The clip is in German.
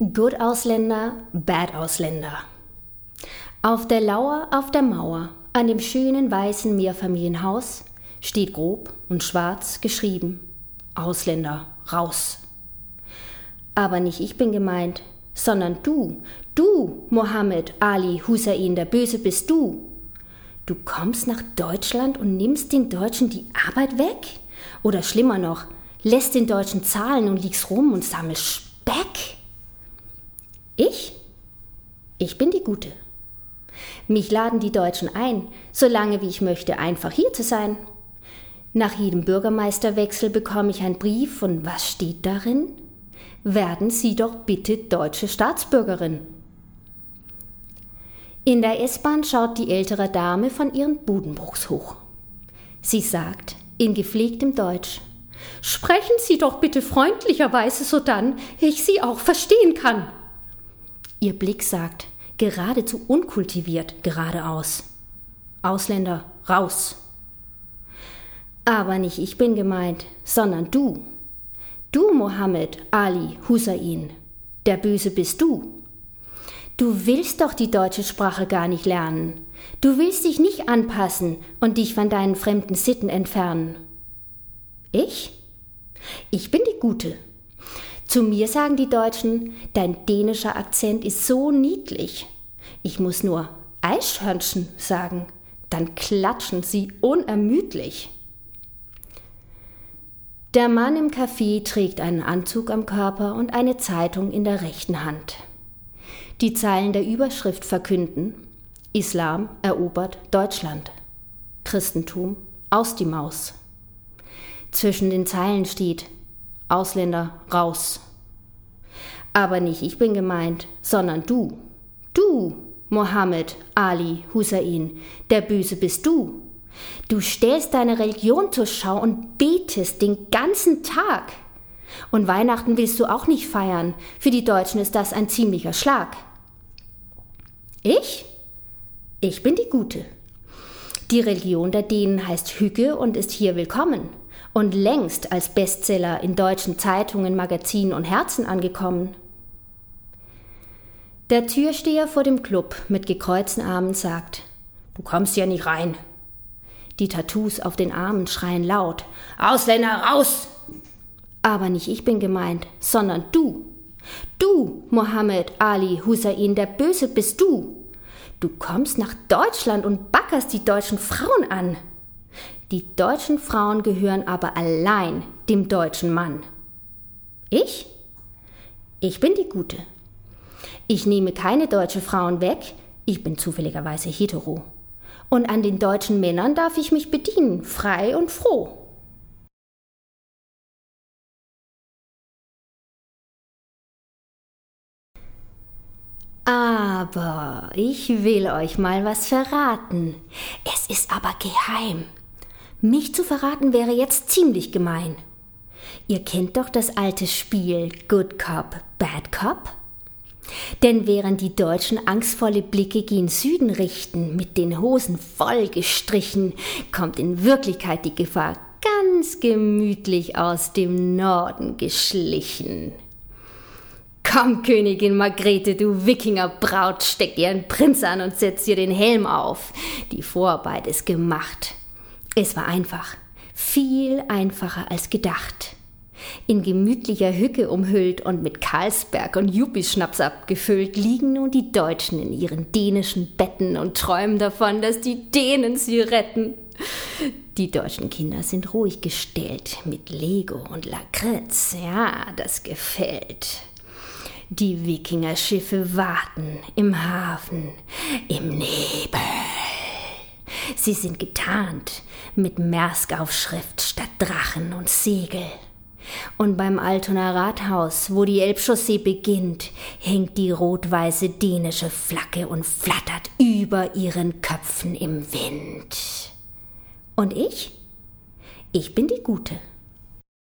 Good Ausländer, Bad Ausländer. Auf der Lauer auf der Mauer, an dem schönen weißen Mehrfamilienhaus, steht grob und schwarz geschrieben: Ausländer, raus. Aber nicht ich bin gemeint, sondern du, du, Mohammed Ali Hussein, der Böse bist du. Du kommst nach Deutschland und nimmst den Deutschen die Arbeit weg? Oder schlimmer noch, lässt den Deutschen zahlen und liegst rum und sammelst Speck? Ich? Ich bin die Gute. Mich laden die Deutschen ein, solange wie ich möchte, einfach hier zu sein. Nach jedem Bürgermeisterwechsel bekomme ich einen Brief und was steht darin? Werden Sie doch bitte deutsche Staatsbürgerin. In der S-Bahn schaut die ältere Dame von ihren Budenbruchs hoch. Sie sagt in gepflegtem Deutsch: Sprechen Sie doch bitte freundlicherweise sodann, ich Sie auch verstehen kann. Ihr Blick sagt, geradezu unkultiviert, geradeaus. Ausländer, raus. Aber nicht ich bin gemeint, sondern du. Du, Mohammed Ali Hussein. Der Böse bist du. Du willst doch die deutsche Sprache gar nicht lernen. Du willst dich nicht anpassen und dich von deinen fremden Sitten entfernen. Ich? Ich bin die Gute. Zu mir sagen die Deutschen, dein dänischer Akzent ist so niedlich. Ich muss nur Eichhörnchen sagen, dann klatschen sie unermüdlich. Der Mann im Café trägt einen Anzug am Körper und eine Zeitung in der rechten Hand. Die Zeilen der Überschrift verkünden Islam erobert Deutschland. Christentum aus die Maus. Zwischen den Zeilen steht Ausländer raus. Aber nicht ich bin gemeint, sondern du. Du, Mohammed Ali Hussein, der Böse bist du. Du stellst deine Religion zur Schau und betest den ganzen Tag. Und Weihnachten willst du auch nicht feiern. Für die Deutschen ist das ein ziemlicher Schlag. Ich? Ich bin die Gute. Die Religion der Dänen heißt Hügge und ist hier willkommen und längst als Bestseller in deutschen Zeitungen, Magazinen und Herzen angekommen. Der Türsteher vor dem Club mit gekreuzten Armen sagt, Du kommst ja nicht rein. Die Tattoos auf den Armen schreien laut, Ausländer raus! Aber nicht ich bin gemeint, sondern du. Du, Mohammed Ali Hussein, der Böse bist du. Du kommst nach Deutschland und backerst die deutschen Frauen an. Die deutschen Frauen gehören aber allein dem deutschen Mann. Ich? Ich bin die Gute. Ich nehme keine deutschen Frauen weg, ich bin zufälligerweise hetero. Und an den deutschen Männern darf ich mich bedienen, frei und froh. Aber ich will euch mal was verraten. Es ist aber geheim. Mich zu verraten wäre jetzt ziemlich gemein. Ihr kennt doch das alte Spiel Good Cop, Bad Cop? Denn während die Deutschen angstvolle Blicke gen Süden richten, mit den Hosen voll gestrichen, kommt in Wirklichkeit die Gefahr ganz gemütlich aus dem Norden geschlichen. Komm, Königin Margrethe, du Wikingerbraut, steck dir einen Prinz an und setz dir den Helm auf. Die Vorarbeit ist gemacht. Es war einfach, viel einfacher als gedacht. In gemütlicher Hücke umhüllt und mit Karlsberg und Juppischnaps abgefüllt, liegen nun die Deutschen in ihren dänischen Betten und träumen davon, dass die Dänen sie retten. Die deutschen Kinder sind ruhig gestellt mit Lego und Lakritz. Ja, das gefällt. Die Wikingerschiffe warten im Hafen, im Nebel. Sie sind getarnt mit Maersk-Aufschrift statt Drachen und Segel. Und beim Altoner Rathaus, wo die Elbchaussee beginnt, hängt die rot-weiße dänische Flagge und flattert über ihren Köpfen im Wind. Und ich? Ich bin die Gute.